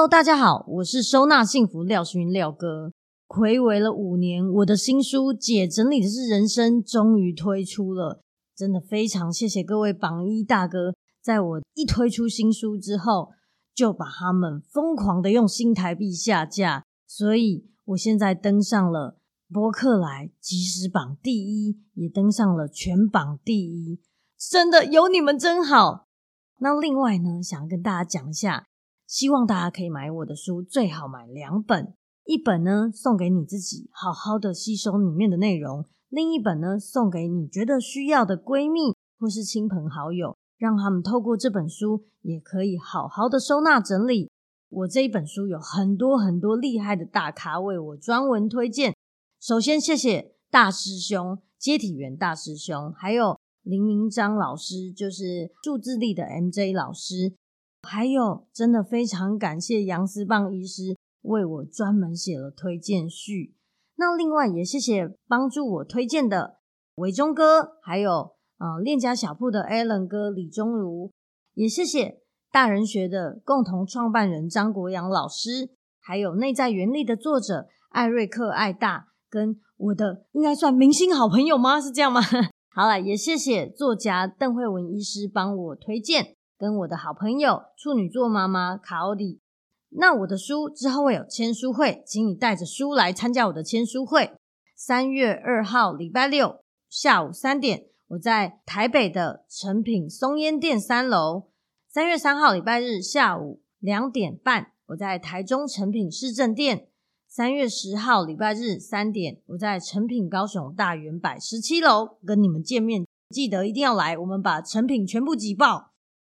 Hello，大家好，我是收纳幸福廖星云廖哥。睽违了五年，我的新书《姐整理的是人生》终于推出了，真的非常谢谢各位榜一大哥，在我一推出新书之后，就把他们疯狂的用新台币下架，所以我现在登上了博客来即时榜第一，也登上了全榜第一，真的有你们真好。那另外呢，想跟大家讲一下。希望大家可以买我的书，最好买两本，一本呢送给你自己，好好的吸收里面的内容；另一本呢送给你觉得需要的闺蜜或是亲朋好友，让他们透过这本书也可以好好的收纳整理。我这一本书有很多很多厉害的大咖为我专门推荐。首先谢谢大师兄接体员大师兄，还有林明章老师，就是数字力的 MJ 老师。还有，真的非常感谢杨思棒医师为我专门写了推荐序。那另外也谢谢帮助我推荐的伟忠哥，还有呃链家小铺的 Alan 哥李忠如，也谢谢大人学的共同创办人张国阳老师，还有内在原力的作者艾瑞克艾大，跟我的应该算明星好朋友吗？是这样吗？好了，也谢谢作家邓惠文医师帮我推荐。跟我的好朋友处女座妈妈卡奥里，那我的书之后会有签书会，请你带着书来参加我的签书会。三月二号礼拜六下午三点，我在台北的诚品松烟店三楼；三月三号礼拜日下午两点半，我在台中诚品市政店；三月十号礼拜日三点，我在诚品高雄大远百十七楼跟你们见面，记得一定要来，我们把诚品全部挤爆。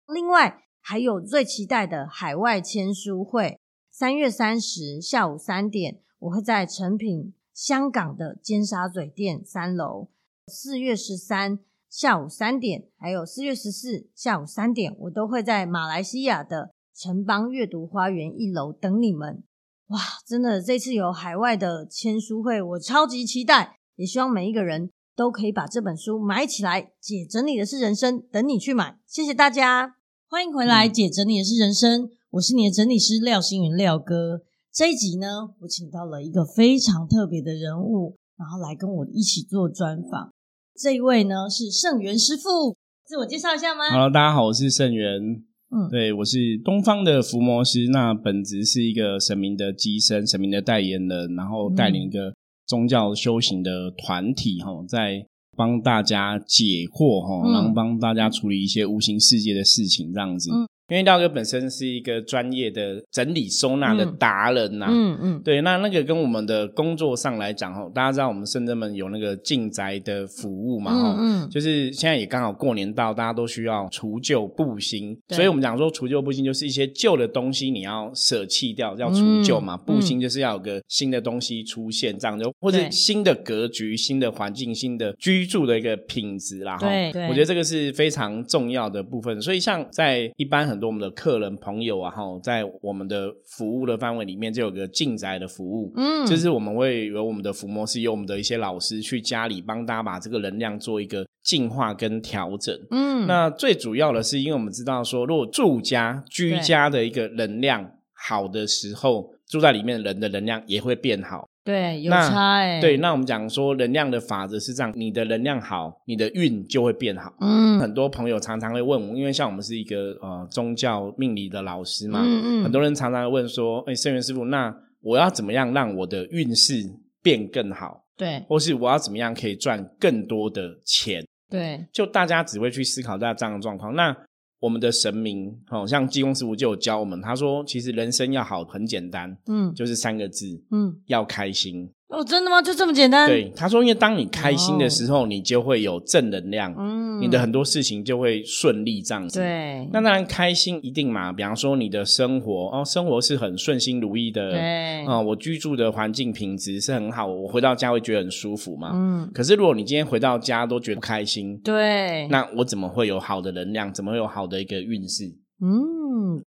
另外还有最期待的海外签书会，三月三十下午三点，我会在诚品香港的尖沙咀店三楼；四月十三下午三点，还有四月十四下午三点，我都会在马来西亚的城邦阅读花园一楼等你们。哇，真的，这次有海外的签书会，我超级期待，也希望每一个人。都可以把这本书买起来。姐整理的是人生，等你去买。谢谢大家，欢迎回来。姐整理的是人生，我是你的整理师廖星云廖哥。这一集呢，我请到了一个非常特别的人物，然后来跟我一起做专访。这一位呢是圣元师傅，自我介绍一下吗？Hello，大家好，我是圣元。嗯，对，我是东方的伏魔师，那本职是一个神明的机身，神明的代言人，然后带领一个。宗教修行的团体哈，在帮大家解惑哈，然后帮大家处理一些无形世界的事情，这样子。嗯因为廖哥本身是一个专业的整理收纳的达人呐、啊，嗯嗯，对，那那个跟我们的工作上来讲哦，大家知道我们深圳们有那个进宅的服务嘛，吼，嗯，就是现在也刚好过年到，大家都需要除旧布新，对。所以我们讲说除旧布新就是一些旧的东西你要舍弃掉，要除旧嘛，布新就是要有个新的东西出现，这样就或者新的格局、新的环境、新的居住的一个品质啦，对，对，我觉得这个是非常重要的部分，所以像在一般很多。我们的客人朋友啊，哈，在我们的服务的范围里面，就有个进宅的服务，嗯，就是我们会有我们的伏魔师，有我们的一些老师去家里帮大家把这个能量做一个净化跟调整，嗯，那最主要的是，因为我们知道说，如果住家居家的一个能量好的时候，住在里面的人的能量也会变好。对，有差哎。对，那我们讲说能量的法则是这样，你的能量好，你的运就会变好。嗯，很多朋友常常会问我，因为像我们是一个呃宗教命理的老师嘛，嗯嗯，很多人常常会问说，哎，圣元师傅，那我要怎么样让我的运势变更好？对，或是我要怎么样可以赚更多的钱？对，就大家只会去思考在这样的状况，那。我们的神明，好像济公师傅就有教我们，他说，其实人生要好很简单，嗯，就是三个字，嗯，要开心。哦，真的吗？就这么简单？对，他说，因为当你开心的时候，哦、你就会有正能量，嗯，你的很多事情就会顺利这样子。对，那当然开心一定嘛。比方说你的生活哦，生活是很顺心如意的，对，啊、哦，我居住的环境品质是很好，我回到家会觉得很舒服嘛。嗯，可是如果你今天回到家都觉得不开心，对，那我怎么会有好的能量？怎么会有好的一个运势？嗯。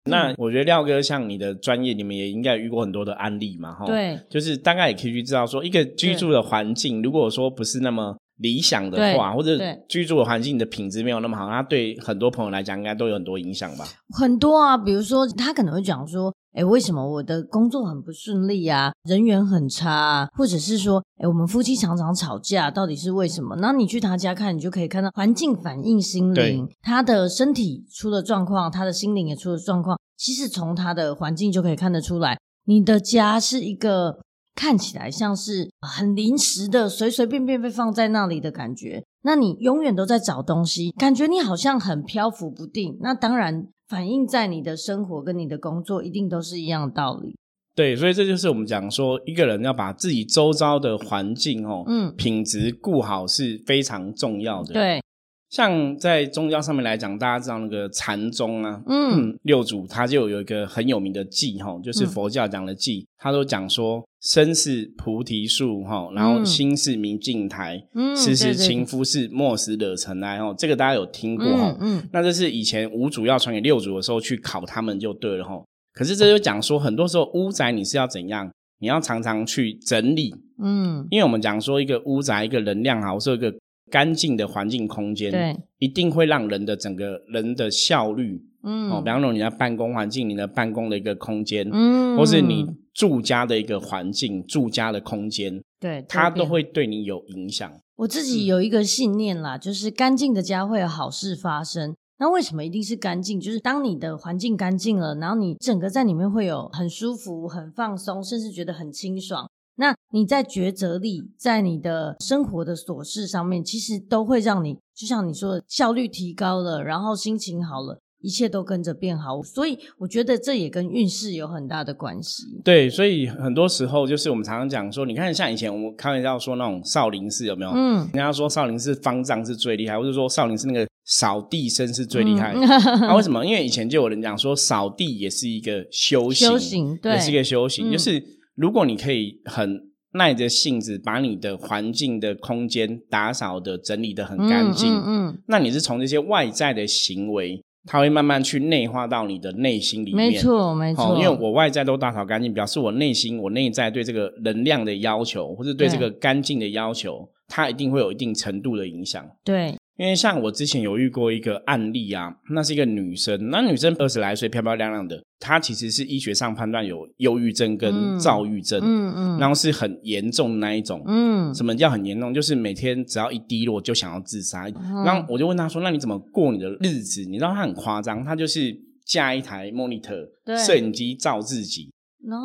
那我觉得廖哥像你的专业，你们也应该遇过很多的案例嘛，哈。对，就是大概也可以去知道说，一个居住的环境，如果说不是那么理想的话，或者居住的环境的品质没有那么好，那对很多朋友来讲，应该都有很多影响吧？很多啊，比如说他可能会讲说。哎，为什么我的工作很不顺利啊？人缘很差啊，或者是说，哎，我们夫妻常常吵架，到底是为什么？那你去他家看，你就可以看到环境反映心灵，他的身体出了状况，他的心灵也出了状况。其实从他的环境就可以看得出来，你的家是一个看起来像是很临时的，随随便便被放在那里的感觉。那你永远都在找东西，感觉你好像很漂浮不定。那当然。反映在你的生活跟你的工作，一定都是一样的道理。对，所以这就是我们讲说，一个人要把自己周遭的环境哦，嗯，品质顾好是非常重要的。对，像在宗教上面来讲，大家知道那个禅宗啊，嗯，嗯，六祖他就有一个很有名的偈哈，就是佛教讲的偈，嗯，他都讲说。身是菩提树，哈，然后心是明镜台，嗯，时时勤拂拭，莫使惹尘埃，哈，这个大家有听过哈，嗯，嗯，那这是以前五祖要传给六祖的时候去考他们就对了哈。可是这就讲说，很多时候屋宅你是要怎样？你要常常去整理，嗯，因为我们讲说一个屋宅一个能量好，是一个干净的环境空间，对，一定会让人的整个人的效率，嗯，哦，比方说你的办公环境，你的办公的一个空间，嗯，或是你。住家的一个环境，住家的空间，对，它都会对你有影响。我自己有一个信念啦，就是干净的家会有好事发生。那为什么一定是干净？就是当你的环境干净了，然后你整个在里面会有很舒服、很放松，甚至觉得很清爽。那你在抉择力，在你的生活的琐事上面，其实都会让你，就像你说的，效率提高了，然后心情好了。一切都跟着变好，所以我觉得这也跟运势有很大的关系。对，所以很多时候就是我们常常讲说，你看像以前我们开玩笑说那种少林寺有没有？嗯，人家说少林寺方丈是最厉害，或者说少林寺那个扫地僧是最厉害。那、嗯啊、为什么？因为以前就有人讲说，扫地也是一个修行，修行对，也是一个修行。嗯、就是如果你可以很耐着性子把你的环境的空间打扫的整理的很干净，嗯，嗯，嗯，那你是从这些外在的行为。它会慢慢去内化到你的内心里面，没错，没错。因为我外在都打扫干净，表示我内心、我内在对这个能量的要求，或者对这个干净的要求，它一定会有一定程度的影响。对。因为像我之前有遇过一个案例啊，那是一个女生，那女生二十来岁，漂漂亮亮的，她其实是医学上判断有忧郁症跟躁郁症，嗯嗯，然后是很严重的那一种，嗯，什么叫很严重？就是每天只要一低落就想要自杀，嗯，然后我就问她说：“那你怎么过你的日子？”你知道她很夸张，她就是架一台 monitor 摄影机照自己，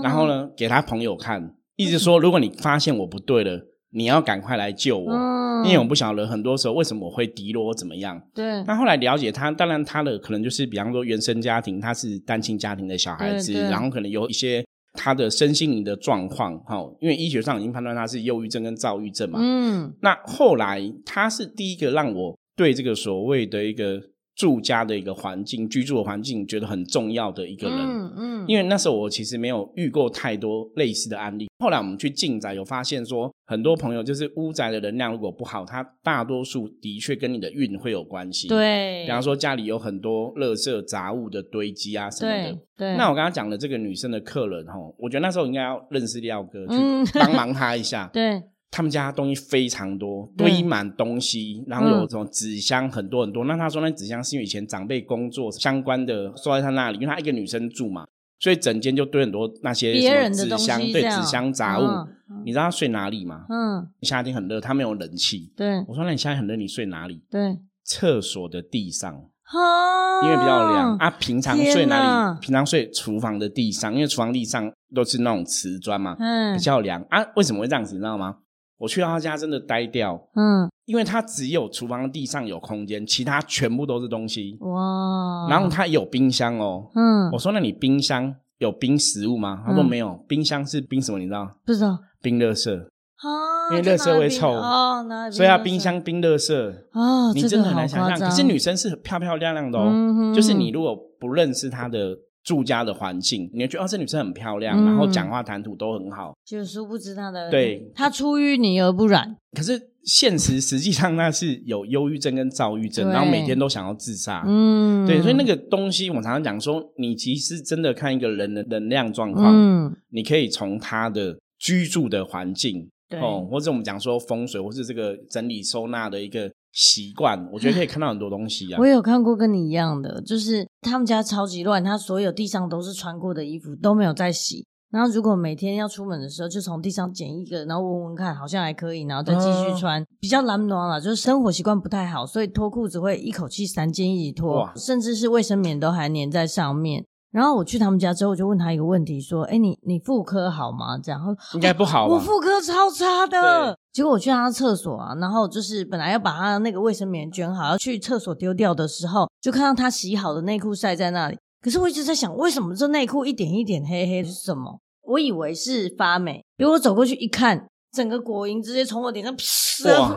然后呢给她朋友看，一直说如果你发现我不对了。你要赶快来救我，嗯，因为我不晓得很多时候为什么我会低落怎么样。对。那后来了解他，当然他的可能就是，比方说原生家庭，他是单亲家庭的小孩子，然后可能有一些他的身心灵的状况，哈，因为医学上已经判断他是忧郁症跟躁郁症嘛。嗯。那后来他是第一个让我对这个所谓的一个。住家的一个环境，居住的环境，觉得很重要的一个人。嗯嗯，因为那时候我其实没有遇过太多类似的案例。后来我们去进宅，有发现说，很多朋友就是屋宅的能量如果不好，它大多数的确跟你的运会有关系。对，比方说家里有很多垃圾杂物的堆积啊什么的。对，对。那我刚刚讲的这个女生的客人齁，我觉得那时候应该要认识廖哥去帮忙他一下。对。他们家东西非常多，堆满东西，然后有什么纸箱很多很多。嗯、那他说那纸箱是因为以前长辈工作相关的收在他那里，因为他一个女生住嘛，所以整间就堆很多那些什么纸箱，对纸箱杂物。嗯、你知道他睡哪里吗？嗯，夏天很热，他没有冷气。对，我说那你夏天很热，你睡哪里？对，厕所的地上，因为比较凉啊。平常睡哪里？平常睡厨房的地上，因为厨房地上都是那种瓷砖嘛，嗯，比较凉啊。为什么会这样子？你知道吗？我去到他家真的呆掉，嗯，因为他只有厨房地上有空间，其他全部都是东西，哇，然后他有冰箱哦，嗯，我说那你冰箱有冰食物吗？他说没有，嗯、冰箱是冰什么？你知道？不知道，冰乐色。啊，因为垃圾会臭哦，所以他冰箱冰垃圾哦，你真的很难想象。可是女生是漂漂亮亮的哦，嗯、就是你如果不认识她的住家的环境，你会觉得哦，这女生很漂亮，嗯、然后讲话谈吐都很好，就殊不知她的对，她出淤泥而不染。可是现实实际上那是有忧郁症跟躁郁症，然后每天都想要自杀。嗯，对，所以那个东西我常常讲说，你其实真的看一个人的能量状况，嗯，你可以从他的居住的环境。对哦，或者我们讲说风水，或是这个整理收纳的一个习惯，我觉得可以看到很多东西啊。我有看过跟你一样的，就是他们家超级乱，他所有地上都是穿过的衣服都没有再洗。然后如果每天要出门的时候，就从地上捡一个，然后闻闻看，好像还可以，然后再继续穿。哦、比较懒惰啦，就是生活习惯不太好，所以脱裤子会一口气三件一起脱，甚至是卫生棉都还粘在上面。然后我去他们家之后，我就问他一个问题，说：“哎，你你妇科好吗？”这样，应该不好吧。我妇科超差的。结果我去他厕所啊，然后就是本来要把他的那个卫生棉卷好，要去厕所丢掉的时候，就看到他洗好的内裤晒在那里。可是我一直在想，为什么这内裤一点一点黑黑是什么？我以为是发霉。结果我走过去一看，整个果蝇直接从我脸上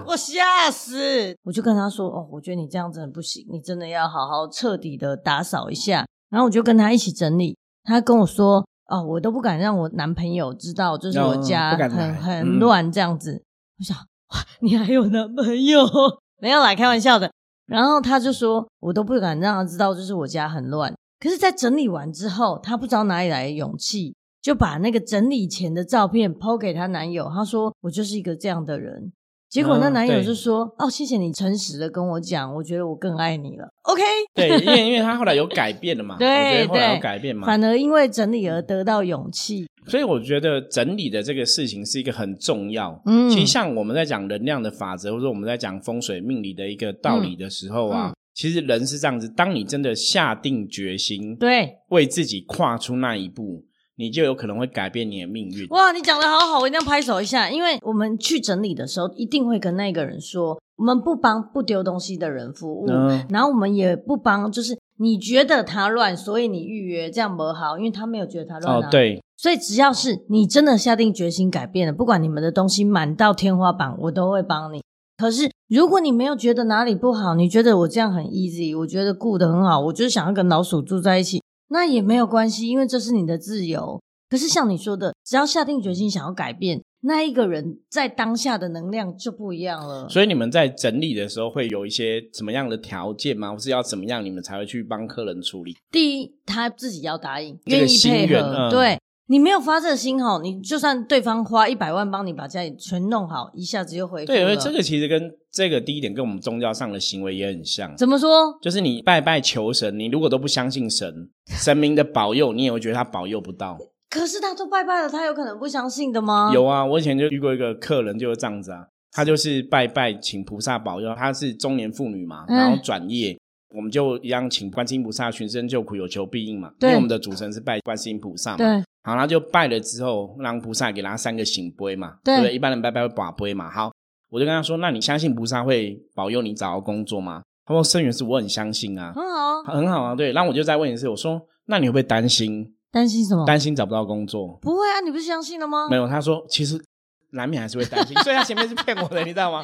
我吓死！我就跟他说：“哦，我觉得你这样子很不行，你真的要好好彻底的打扫一下。”然后我就跟他一起整理，他跟我说：“哦，我都不敢让我男朋友知道，就是我家很、嗯、很乱这样子。嗯”我想，哇，你还有男朋友？没有啦，开玩笑的。然后他就说：“我都不敢让他知道，就是我家很乱。”可是，在整理完之后，他不知道哪里来的勇气，就把那个整理前的照片 po 给他男友。他说：“我就是一个这样的人。”结果那男友就说：“嗯、哦，谢谢你诚实的跟我讲，我觉得我更爱你了。” OK，对，因为因为他后来有改变了嘛，对，我觉得后来有改变嘛，反而因为整理而得到勇气。所以我觉得整理的这个事情是一个很重要。嗯，其实像我们在讲能量的法则，或者我们在讲风水命理的一个道理的时候啊，嗯嗯、其实人是这样子：当你真的下定决心，对，为自己跨出那一步。你就有可能会改变你的命运。哇，你讲的好好，我一定要拍手一下。因为我们去整理的时候，一定会跟那个人说，我们不帮不丢东西的人服务，嗯、然后我们也不帮，就是你觉得他乱，所以你预约这样不好，因为他没有觉得他乱、啊。哦，对。所以只要是你真的下定决心改变了，不管你们的东西满到天花板，我都会帮你。可是如果你没有觉得哪里不好，你觉得我这样很 easy，我觉得顾得很好，我就是想要跟老鼠住在一起。那也没有关系，因为这是你的自由。可是像你说的，只要下定决心想要改变，那一个人在当下的能量就不一样了。所以你们在整理的时候会有一些什么样的条件吗？或是要怎么样你们才会去帮客人处理？第一，他自己要答应，愿意配合。嗯、对。你没有发这个心哈，你就算对方花一百万帮你把家里全弄好，一下子就回。对，因为这个其实跟这个第一点跟我们宗教上的行为也很像。怎么说？就是你拜拜求神，你如果都不相信神，神明的保佑，你也会觉得他保佑不到。可是他都拜拜了，他有可能不相信的吗？有啊，我以前就遇过一个客人就是这样子啊，他就是拜拜请菩萨保佑，他是中年妇女嘛，然后转业。嗯我们就一样请观世音菩萨，寻声救苦，有求必应嘛。对因为我们的主神是拜观世音菩萨嘛。对。好，他就拜了之后，让菩萨给他三个醒杯嘛。对。对，一般人拜拜会把杯嘛。好，我就跟他说：“那你相信菩萨会保佑你找到工作吗？”他说：“生源是，我很相信啊。”很好，很好啊。对。然后我就再问一次，我说：“那你会不会担心？担心什么？担心找不到工作？不会啊，你不是相信了吗？没有，他说其实。”难免还是会担心，所以他前面是骗我的，你知道吗？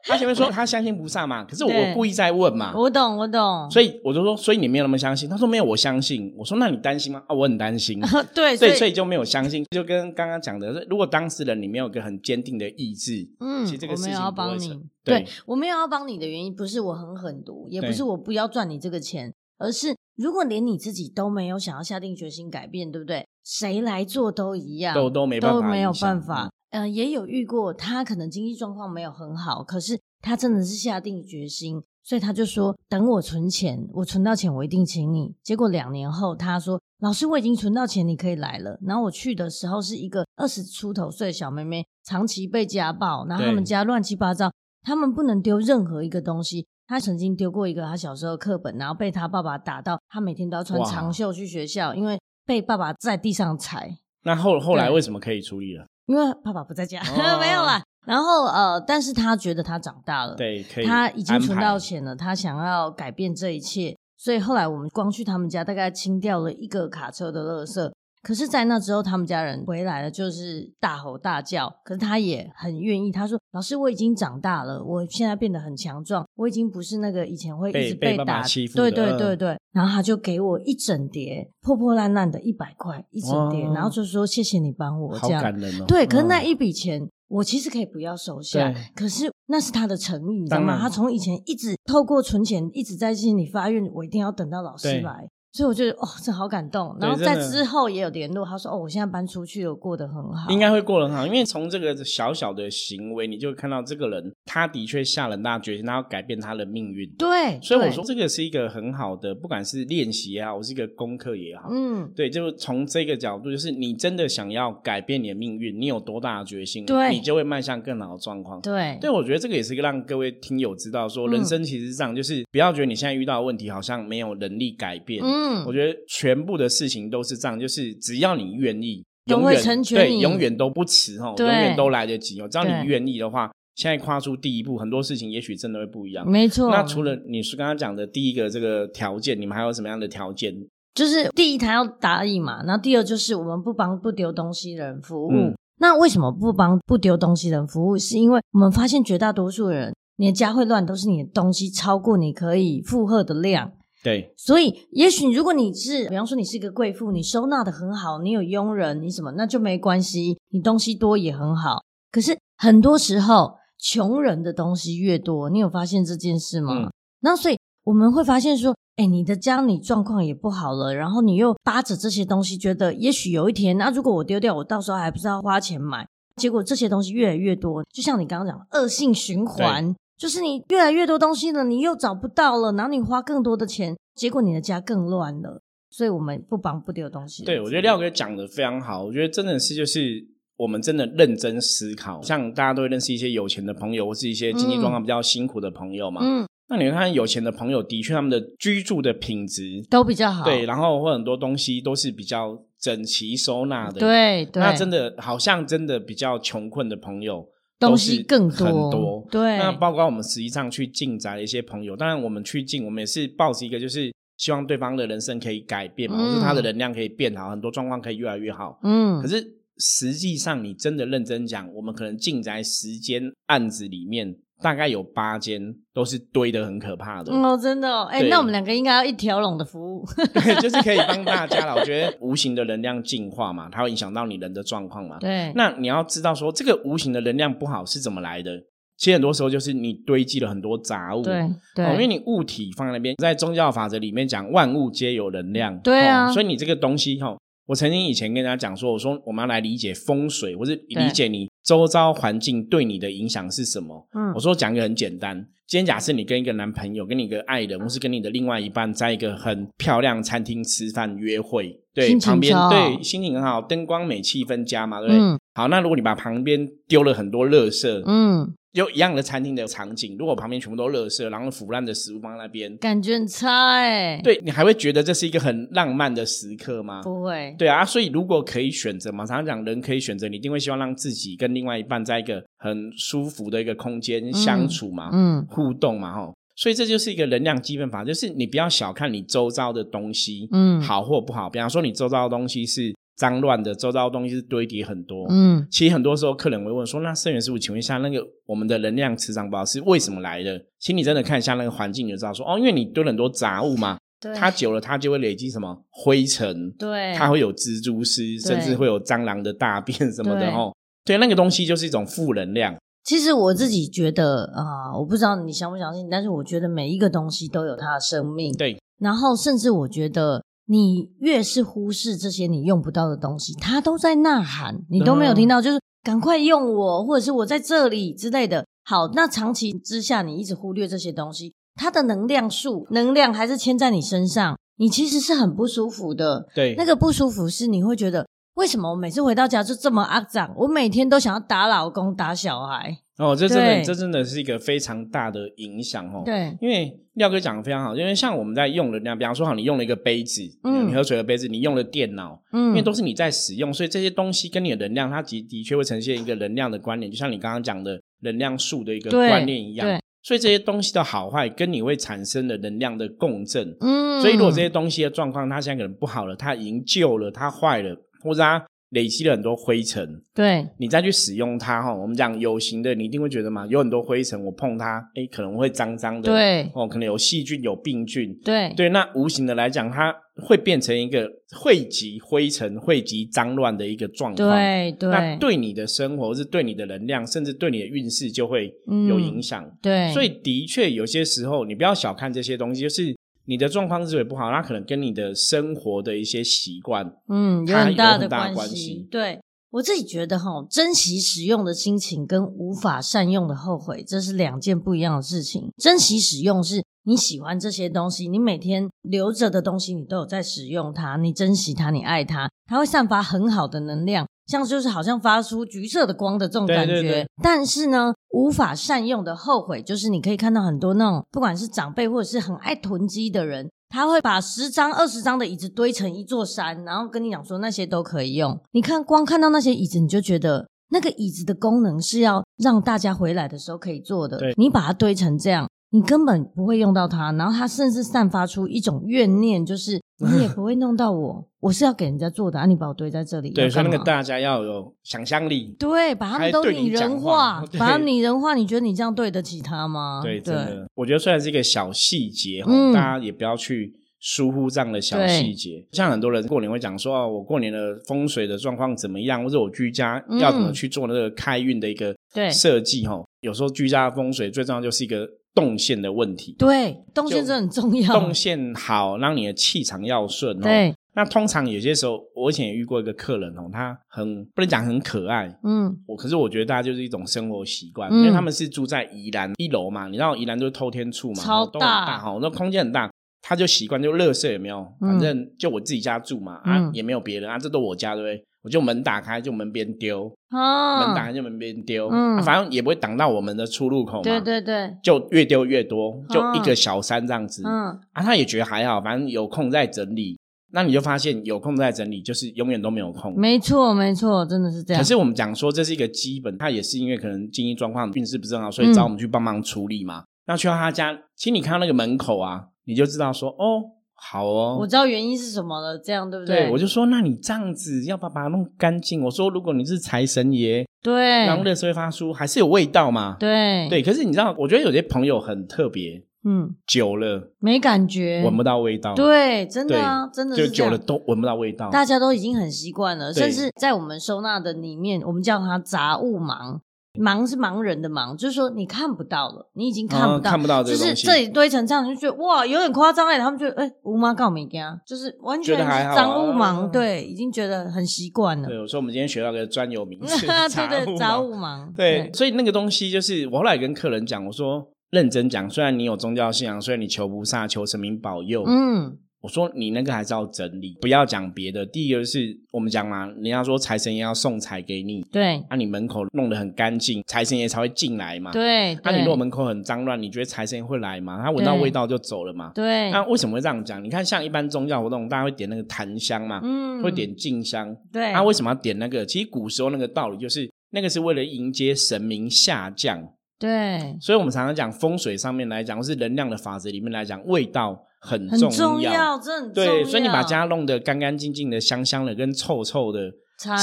他前面说他相信菩萨嘛，可是我故意在问嘛。我懂，我懂。所以我就说，所以你没有那么相信。他说没有，我相信。我说那你担心吗？啊，我很担心。对，所以所以就没有相信。就跟刚刚讲的，如果当事人你没有一个很坚定的意志，嗯，其实这个事情我没有要帮你。对，对，我没有要帮你的原因，不是我很狠毒，也不是我不要赚你这个钱，而是如果连你自己都没有想要下定决心改变，对不对？谁来做都一样，都都没办法，都没有办法。呃，也有遇过，他可能经济状况没有很好，可是他真的是下定决心，所以他就说等我存钱，我存到钱我一定请你。结果两年后，他说老师我已经存到钱，你可以来了。然后我去的时候是一个二十出头岁的小妹妹，长期被家暴，然后他们家乱七八糟，对他们不能丢任何一个东西。他曾经丢过一个他小时候课本，然后被他爸爸打到，他每天都要穿长袖去学校，因为被爸爸在地上踩。那后后来为什么可以处理了？因为爸爸不在家，哦、没有啦。然后呃，但是他觉得他长大了，对，可以，他已经存到钱了，他想要改变这一切。所以后来我们光去他们家，大概清掉了一个卡车的垃圾，可是，在那之后，他们家人回来了，就是大吼大叫。可是他也很愿意，他说：“老师，我已经长大了，我现在变得很强壮，我已经不是那个以前会一直被打。被爸爸欺负的”对对对对。然后他就给我一整叠破破烂烂的一百块，一整叠，然后就说：“谢谢你帮我。”这样。感人哦。对，可是那一笔钱，我其实可以不要收下，可是那是他的诚意，你知道吗？他从以前一直透过存钱，一直在心里发愿，我一定要等到老师来。所以我觉得哦，这好感动。然后在之后也有联络，他说哦，我现在搬出去了，过得很好。应该会过得很好，因为从这个小小的行为，你就会看到这个人，他的确下了很大决心，他要改变他的命运。对，所以我说这个是一个很好的，不管是练习也好，或是一个功课也好。嗯，对，就从这个角度，就是你真的想要改变你的命运，你有多大的决心，对，你就会迈向更好的状况。对，对，我觉得这个也是一个让各位听友知道说，说人生其实是这样，就是不要觉得你现在遇到的问题好像没有能力改变。嗯，我觉得。全部的事情都是这样，就是只要你愿意，永远对，永远都不迟哈，永远都来得及哦。只要你愿意的话，现在跨出第一步，很多事情也许真的会不一样。没错。那除了你是刚刚讲的第一个这个条件，你们还有什么样的条件？就是第一，他要答应嘛。然后第二，就是我们不帮不丢东西的人服务。嗯。那为什么不帮不丢东西的人服务？是因为我们发现绝大多数人，你的家会乱，都是你的东西超过你可以负荷的量。对，所以也许如果你是，比方说你是一个贵妇，你收纳的很好，你有佣人，你什么那就没关系，你东西多也很好。可是很多时候，穷人的东西越多，你有发现这件事吗？嗯。那所以我们会发现说，哎，你的家里状况也不好了，然后你又扒着这些东西，觉得也许有一天，那如果我丢掉，我到时候还不知道花钱买，结果这些东西越来越多，就像你刚刚讲恶性循环。就是你越来越多东西了，你又找不到了，然后你花更多的钱，结果你的家更乱了。所以我们不帮不丢东西。对，我觉得廖哥讲的非常好。我觉得真的是就是我们真的认真思考，像大家都会认识一些有钱的朋友，或是一些经济状况比较辛苦的朋友嘛。嗯。那你会看有钱的朋友，的确他们的居住的品质都比较好。对，然后或很多东西都是比较整齐收纳的。对对。那真的好像真的比较穷困的朋友。东西更多，很多，对。那包括我们实际上去进宅的一些朋友，当然我们去进，我们也是抱着一个，就是希望对方的人生可以改变嘛，嗯、或是他的能量可以变好，很多状况可以越来越好。嗯。可是实际上，你真的认真讲，我们可能进宅时间案子里面。大概有八间都是堆得很可怕的哦，真的哦，哎、欸，那我们两个应该要一条龙的服务，对，就是可以帮大家了。我觉得无形的能量进化嘛，它会影响到你人的状况嘛。对，那你要知道说，这个无形的能量不好是怎么来的？其实很多时候就是你堆积了很多杂物，对对、哦，因为你物体放在那边，在宗教法则里面讲万物皆有能量，对啊，哦、所以你这个东西哈、哦，我曾经以前跟大家讲说，我说我们要来理解风水，或是理解你。周遭环境对你的影响是什么？嗯，我说讲一个很简单。今天假设你跟一个男朋友、跟你一个爱人，或是跟你的另外一半，在一个很漂亮餐厅吃饭约会，对，旁边对心情很好，灯光美，气氛佳嘛，对不对？嗯，好，那如果你把旁边丢了很多垃圾，嗯。有一样的餐厅的场景，如果旁边全部都垃圾，然后腐烂的食物放在那边，感觉很差哎。对，你还会觉得这是一个很浪漫的时刻吗？不会。对啊，所以如果可以选择嘛，常常讲人可以选择，你一定会希望让自己跟另外一半在一个很舒服的一个空间相处嘛，嗯，互动嘛，吼。所以这就是一个能量基本法，就是你不要小看你周遭的东西，嗯，好或不好。比方说你周遭的东西是。脏乱的周遭的东西是堆叠很多，嗯，其实很多时候客人会问说：“那圣元师傅，请问一下，那个我们的能量磁场不好是为什么来的？”请你真的看一下那个环境，你就知道说：“哦，因为你堆了很多杂物嘛，对，它久了它就会累积什么灰尘，对，它会有蜘蛛丝，甚至会有蟑螂的大便什么的哦。对，那个东西就是一种负能量。其实我自己觉得啊，我不知道你相不相信，但是我觉得每一个东西都有它的生命，对。然后甚至我觉得。你越是忽视这些你用不到的东西，它都在呐喊，你都没有听到，就是赶快用我，或者是我在这里之类的。好，那长期之下，你一直忽略这些东西，它的能量数、能量还是牵在你身上，你其实是很不舒服的。对，那个不舒服是你会觉得，为什么我每次回到家就这么肮脏？我每天都想要打老公、打小孩。哦，这真的，这真的是一个非常大的影响哦。对，因为廖哥讲的非常好，因为像我们在用的那样，比方说，好，你用了一个杯子，嗯，你喝水的杯子，你用了电脑，嗯，因为都是你在使用，所以这些东西跟你的能量，它的的确会呈现一个能量的关联，就像你刚刚讲的能量数的一个观念一样。对，所以这些东西的好坏跟你会产生的能量的共振，嗯，所以如果这些东西的状况它现在可能不好了，它已经旧了，它坏了。或者它累积了很多灰尘，对，你再去使用它哈，我们讲有形的，你一定会觉得嘛，有很多灰尘，我碰它，哎，可能会脏脏的，对，哦，可能有细菌、有病菌，对，对，那无形的来讲，它会变成一个汇集灰尘、汇集脏乱的一个状况，对。对，那对你的生活，是对你的能量，甚至对你的运势就会有影响，嗯、对，所以的确有些时候，你不要小看这些东西，就是。你的状况之所以不好，那可能跟你的生活的一些习惯，嗯，有很大的关系。对，我自己觉得哈，珍惜使用的心情跟无法善用的后悔，这是两件不一样的事情。珍惜使用是你喜欢这些东西，你每天留着的东西，你都有在使用它，你珍惜它，你爱它，它会散发很好的能量。像就是好像发出橘色的光的这种感觉，对对对，但是呢，无法善用的后悔，就是你可以看到很多那种不管是长辈或者是很爱囤积的人，他会把十张、二十张的椅子堆成一座山，然后跟你讲说那些都可以用。你看，光看到那些椅子，你就觉得那个椅子的功能是要让大家回来的时候可以坐的。你把它堆成这样。你根本不会用到它，然后它甚至散发出一种怨念，就是 你也不会弄到我，我是要给人家做的啊！你把我堆在这里，对，所以那个大家要有想象力，对，把他们都拟人化，把他们拟人化，你觉得你这样对得起他吗？对，真的，我觉得虽然是一个小细节哈，嗯，大家也不要去疏忽这样的小细节。像很多人过年会讲说，哦，我过年的风水的状况怎么样，或者我居家要怎么去做那个开运的一个设计哈。有时候居家风水最重要就是一个。动线的问题，对，动线是很重要。动线好，让你的气场要顺哦。对，那通常有些时候，我以前也遇过一个客人哦，他很不能讲很可爱，嗯，我可是我觉得大家就是一种生活习惯，嗯，因为他们是住在宜兰一楼嘛，你知道宜兰就是偷天处嘛，超大。哈，那空间很大，他就习惯就垃圾也没有，反正就我自己家住嘛，嗯，啊，也没有别人啊，这都我家对不对？我就门打开就门边丢，哦，门打开就门边丢，嗯、啊，反正也不会挡到我们的出入口嘛。对对对，就越丢越多，就一个小山这样子。嗯，啊，他也觉得还好，反正有空再整理。那你就发现有空再整理，就是永远都没有空。没错，没错，真的是这样。可是我们讲说这是一个基本，他也是因为可能经济状况、运势不是很好，所以找我们去帮忙处理嘛。嗯、那去到他家，其实你看到那个门口啊，你就知道说哦。好哦，我知道原因是什么了，这样对不对？对，我就说，那你这样子要不要把它弄干净？我说，如果你是财神爷，对，然后垃圾会发出，还是有味道嘛？对，对。可是你知道，我觉得有些朋友很特别，嗯，久了没感觉，闻不到味道。对，真的啊，真的是就久了都闻不到味道，大家都已经很习惯了，甚至在我们收纳的里面，我们叫它杂物盲。盲是盲人的盲，就是说你看不到了，你已经看不到，嗯、看不到这就是这里堆成这样，就觉得哇，有点夸张哎。他们觉得哎，吴妈告没干，就是完全是杂物盲，对，已经觉得很习惯了。对，我说我们今天学到个专有名词，对对，杂物盲。对，对所以那个东西就是我后来跟客人讲，我说认真讲，虽然你有宗教信仰，虽然你求菩萨、求神明保佑，嗯。我说你那个还是要整理，不要讲别的。第一个是我们讲嘛，人家说财神爷要送财给你，对，那、啊、你门口弄得很干净，财神爷才会进来嘛。对，那、啊、你如果门口很脏乱，你觉得财神爷会来吗？他闻到味道就走了嘛。对，那为什么会这样讲？你看，像一般宗教活动，大家会点那个檀香嘛，嗯，会点静香。对，那、啊、为什么要点那个？其实古时候那个道理就是，那个是为了迎接神明下降。对，所以我们常常讲风水上面来讲，或是能量的法则里面来讲，味道。很重要，很重要，这很重要。对，所以你把家弄得干干净净的、香香的，跟臭臭的，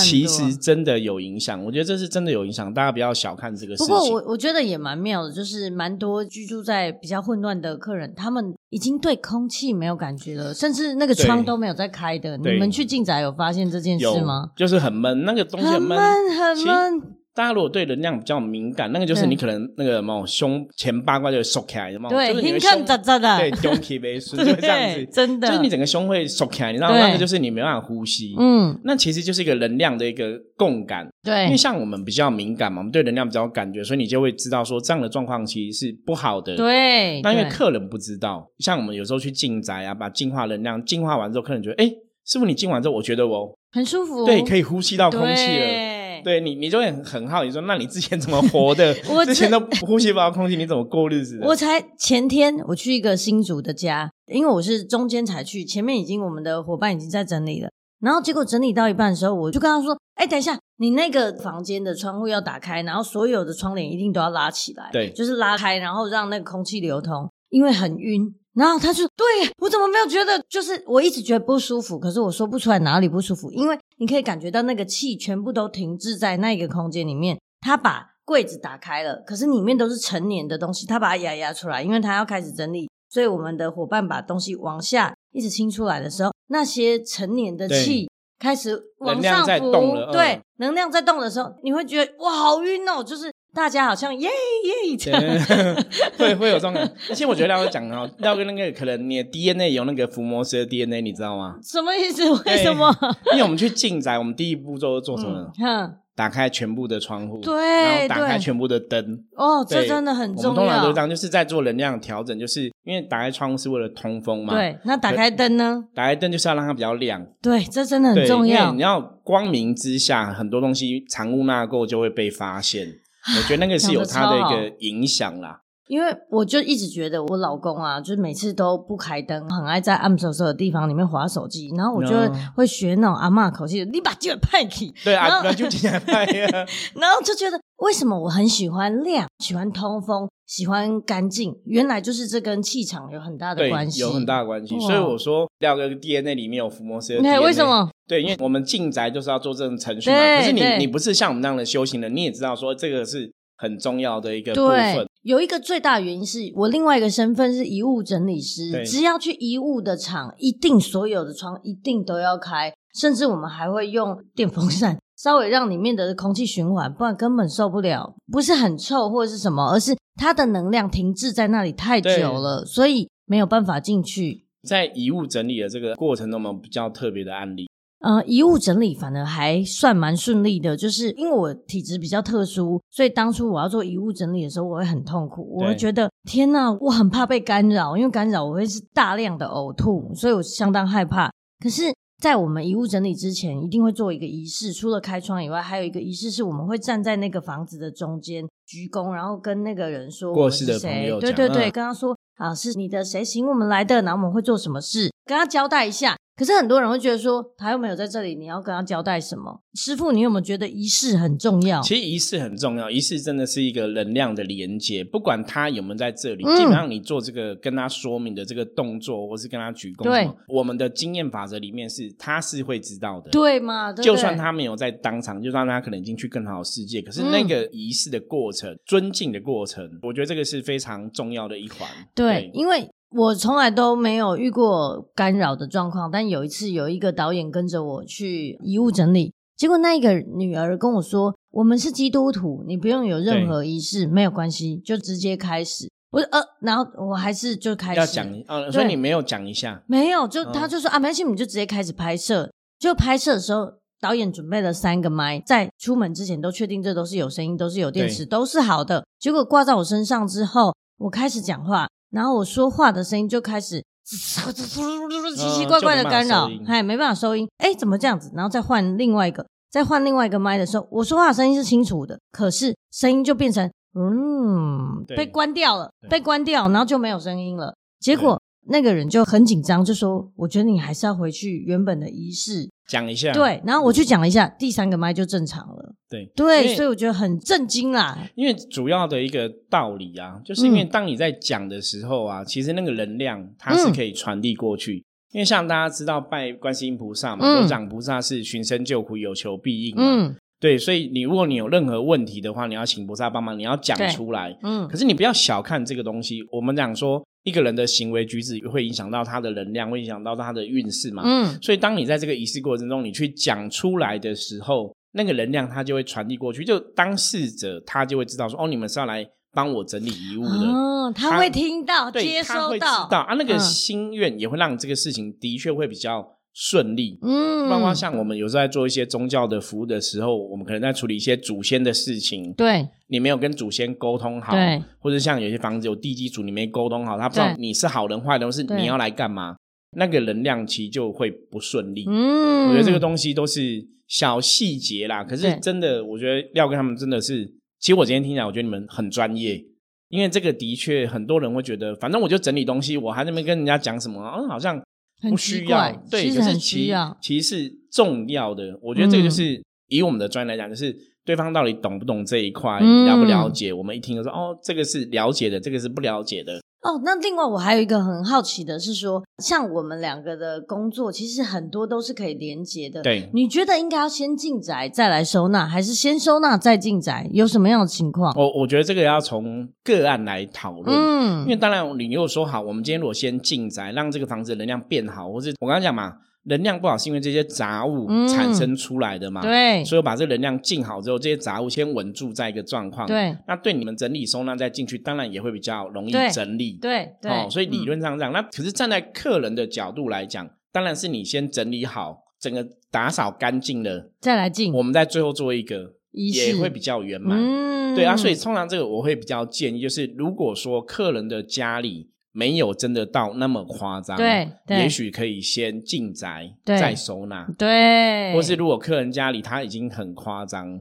其实真的有影响。我觉得这是真的有影响，大家不要小看这个事情。不过我我觉得也蛮妙的，就是蛮多居住在比较混乱的客人，他们已经对空气没有感觉了，甚至那个窗都没有在开的。你们去进宅有发现这件事吗？就是很闷，那个东西很闷，很闷。大家如果对能量比较敏感，那个就是你可能那个什么胸前八卦就会缩起来，有没有？对，就是你的胸扎扎的，对，胸起微缩，就会这样子，真的，就是你整个胸会收起来，你知道？那个就是你没办法呼吸。嗯，那其实就是一个能量的一个共感。对，因为像我们比较敏感嘛，我们对能量比较有感觉，所以你就会知道说这样的状况其实是不好的。对，那因为客人不知道，像我们有时候去进宅啊，把净化能量净化完之后，客人觉得，哎，师傅你净完之后，我觉得我很舒服，对，可以呼吸到空气了。对你，你就会很好奇说，那你之前怎么活的？我之前都呼吸不到空气，你怎么过日子的？我才前天我去一个新竹的家，因为我是中间才去，前面已经我们的伙伴已经在整理了。然后结果整理到一半的时候，我就跟他说：“哎，等一下，你那个房间的窗户要打开，然后所有的窗帘一定都要拉起来，对，就是拉开，然后让那个空气流通，因为很晕。”然后他就对，我怎么没有觉得？就是我一直觉得不舒服，可是我说不出来哪里不舒服，因为你可以感觉到那个气全部都停滞在那个空间里面。他把柜子打开了，可是里面都是成年的东西，他把它压压出来，因为他要开始整理。所以我们的伙伴把东西往下一直清出来的时候，那些成年的气开始往上浮，对，嗯、能量在动的时候，你会觉得哇，好晕哦，就是。大家好像耶耶这样，会会有这种感觉。而且我觉得廖哥讲哦，廖哥那个可能你的 DNA 有那个伏魔师的 DNA，你知道吗？什么意思？为什么？因为我们去进宅，我们第一步骤做什么？嗯，打开全部的窗户，对，然后打开全部的灯。哦，这真的很重要。我们通常都这样，就是在做能量调整，就是因为打开窗户是为了通风嘛。对，那打开灯呢？打开灯就是要让它比较亮。对，这真的很重要。你要光明之下，很多东西藏污纳垢就会被发现。我觉得那个是有他的一个影响啦，因为我就一直觉得我老公啊，就是每次都不开灯，很爱在暗飕飕的地方里面划手机，然后我就会学那种阿嬷口气，你把这个派去，对啊，就这样派呀，然后就觉得为什么我很喜欢亮，喜欢通风，喜欢干净，原来就是这跟气场有很大的关系，有很大的关系，所以我说廖哥 DNA 里面有伏魔师的 DNA，为什么？对，因为我们进宅就是要做这种程序嘛。可是你你不是像我们那样的修行人，你也知道说这个是很重要的一个部分。有一个最大的原因是我另外一个身份是遗物整理师，只要去遗物的厂，一定所有的窗一定都要开，甚至我们还会用电风扇稍微让里面的空气循环，不然根本受不了。不是很臭或者是什么，而是它的能量停滞在那里太久了，所以没有办法进去。在遗物整理的这个过程中，我们比较特别的案例。呃，遗物整理反而还算蛮顺利的，就是因为我体质比较特殊，所以当初我要做遗物整理的时候，我会很痛苦，我会觉得天哪，我很怕被干扰，因为干扰我会是大量的呕吐，所以我相当害怕。可是，在我们遗物整理之前，一定会做一个仪式，除了开窗以外，还有一个仪式是我们会站在那个房子的中间鞠躬，然后跟那个人说过世的朋友，对对对，跟他说啊，是你的谁请我们来的，然后我们会做什么事，跟他交代一下。可是很多人会觉得说，他又没有在这里，你要跟他交代什么？师傅，你有没有觉得仪式很重要？其实仪式很重要，仪式真的是一个能量的连接，不管他有没有在这里，嗯、基本上你做这个跟他说明的这个动作，或是跟他鞠躬，对，我们的经验法则里面是他是会知道的，对吗？对对，就算他没有在当场，就算他可能已经去更好的世界，可是那个仪式的过程、嗯、尊敬的过程，我觉得这个是非常重要的一环。对，对，因为。我从来都没有遇过干扰的状况，但有一次有一个导演跟着我去遗物整理，结果那一个女儿跟我说：“我们是基督徒，你不用有任何仪式，没有关系，就直接开始。”我说：“呃，然后我还是就开始要讲哦，所以你没有讲一下，没有，就他就说啊，没关系，你就直接开始拍摄。就拍摄的时候，导演准备了三个麦，在出门之前都确定这都是有声音，都是有电池，都是好的。结果挂在我身上之后，我开始讲话。”然后我说话的声音就开始奇奇怪怪的干扰，哎，没办法收音，哎，怎么这样子？然后再换另外一个，再换另外一个麦的时候，我说话的声音是清楚的，可是声音就变成嗯，被关掉了，被关掉，然后就没有声音了。结果那个人就很紧张，就说：“我觉得你还是要回去原本的仪式。”讲一下，对，然后我去讲了一下，第三个麦就正常了。对对，所以我觉得很震惊啦。因为主要的一个道理啊，就是因为当你在讲的时候啊，其实那个能量它是可以传递过去。因为像大家知道拜观世音菩萨嘛，都讲菩萨是寻声救苦，有求必应嘛。嗯，对，所以你如果你有任何问题的话，你要请菩萨帮忙，你要讲出来。嗯，可是你不要小看这个东西，我们讲说。一个人的行为举止会影响到他的能量，会影响到他的运势嘛？嗯，所以当你在这个仪式过程中，你去讲出来的时候，那个能量它就会传递过去，就当事者他就会知道说，哦，你们是要来帮我整理遗物的。哦，他会听到，对，接收到，他会知道啊，那个心愿也会让这个事情的确会比较。顺利，嗯，包括像我们有时候在做一些宗教的服务的时候，我们可能在处理一些祖先的事情，对，你没有跟祖先沟通好，对，或者像有些房子有地基主，你没沟通好，他不知道你是好人坏人，是你要来干嘛，那个能量其实就会不顺利。嗯，我觉得这个东西都是小细节啦，可是真的，我觉得廖哥他们真的是，其实我今天听起来，我觉得你们很专业，因为这个的确很多人会觉得，反正我就整理东西，我还在那边跟人家讲什么，嗯，好像。不需要，对，可是其其实是重要的。我觉得这个就是以我们的专业来讲，就是对方到底懂不懂这一块，了不了解。我们一听就说，哦，这个是了解的，这个是不了解的。哦，那另外我还有一个很好奇的是说，像我们两个的工作，其实很多都是可以连接的。对，你觉得应该要先进宅再来收纳，还是先收纳再进宅？有什么样的情况？我我觉得这个要从个案来讨论。嗯，因为当然你如果说好，我们今天如果先进宅，让这个房子的能量变好，或是我刚刚讲嘛。能量不好是因为这些杂物产生出来的嘛？嗯、对，所以我把这个能量净好之后，这些杂物先稳住在一个状况。对，那对你们整理收纳再进去，当然也会比较容易整理。对对，哦，所以理论上这样。嗯、那可是站在客人的角度来讲，当然是你先整理好，整个打扫干净了，再来进，我们在最后做一个，也会比较圆满。嗯，对啊，所以通常这个我会比较建议，就是如果说客人的家里。没有真的到那么夸张，对，对，也许可以先进宅，再收纳，对，或是如果客人家里他已经很夸张，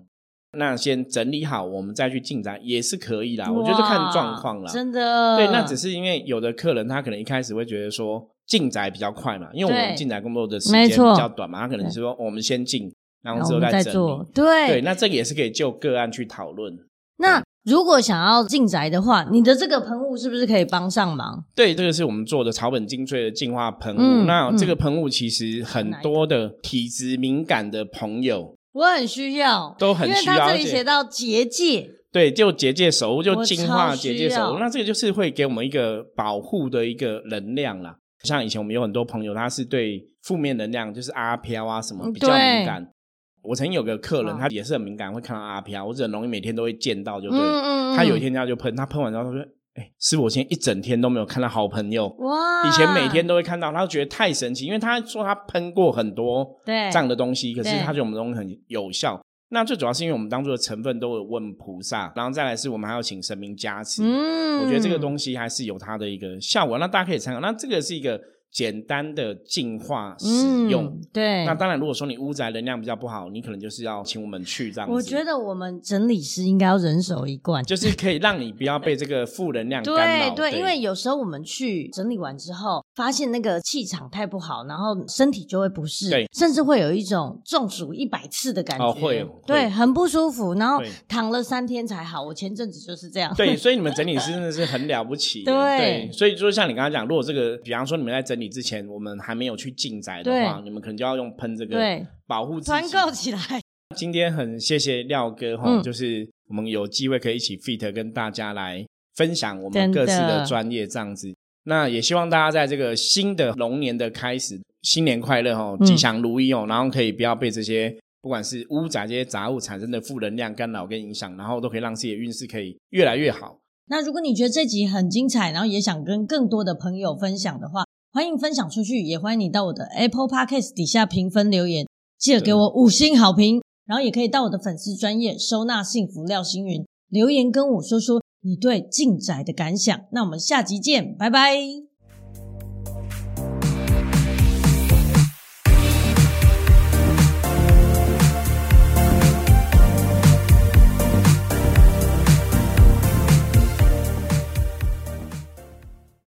那先整理好，我们再去进宅也是可以啦。我觉得看状况啦，真的，对，那只是因为有的客人他可能一开始会觉得说进宅比较快嘛，因为我们进宅工作的时间比较短嘛，他可能是说我们先进，然后之后再整理，对，对，那这个也是可以就个案去讨论，那。如果想要进宅的话，你的这个喷雾是不是可以帮上忙？对，这个是我们做的草本精粹的净化喷雾。嗯、那这个喷雾其实很多的体质敏感的朋友，我很需要，都很需要。因为它这里写到结界，对，就结界守护，就净化结界守护。那这个就是会给我们一个保护的一个能量啦。像以前我们有很多朋友，他是对负面能量，就是阿飘啊什么比较敏感。我曾经有个客人，他也是很敏感，会看到阿飘，我是很容易每天都会见到，就对。嗯嗯、他有一天他就喷，他喷完之后他说：“哎、欸，师傅，我今天一整天都没有看到好朋友。哇！以前每天都会看到，他就觉得太神奇，因为他说他喷过很多这样的东西，可是他觉得我们东西很有效。那最主要是因为我们当初的成分都有问菩萨，然后再来是我们还要请神明加持。嗯，我觉得这个东西还是有它的一个效果，那大家可以参考。那这个是一个。简单的净化使用，嗯、对。那当然，如果说你屋宅能量比较不好，你可能就是要请我们去这样子。我觉得我们整理师应该要人手一罐，就是可以让你不要被这个负能量干扰。对对，因为有时候我们去整理完之后，发现那个气场太不好，然后身体就会不适，对，甚至会有一种中暑一百次的感觉，哦、会，会，对，很不舒服，然后躺了三天才好。我前阵子就是这样。对，所以你们整理师真的是很了不起。对，对，所以就像你刚刚讲，如果这个，比方说你们在整理。之前我们还没有去进宅的话，你们可能就要用喷这个保护自己，团购起来。今天很谢谢廖哥哈，就是我们有机会可以一起 fit 跟大家来分享我们各自的专业这样子。那也希望大家在这个新的龙年的开始，新年快乐哦，吉祥如意哦，然后可以不要被这些不管是屋宅这些杂物产生的负能量干扰跟影响，然后都可以让自己的运势可以越来越好。那如果你觉得这集很精彩，然后也想跟更多的朋友分享的话，欢迎分享出去，也欢迎你到我的 Apple Podcast 底下评分留言，记得给我五星好评。然后也可以到我的粉丝专业收纳幸福廖星云留言跟我说说你对进宅的感想。那我们下集见，拜拜。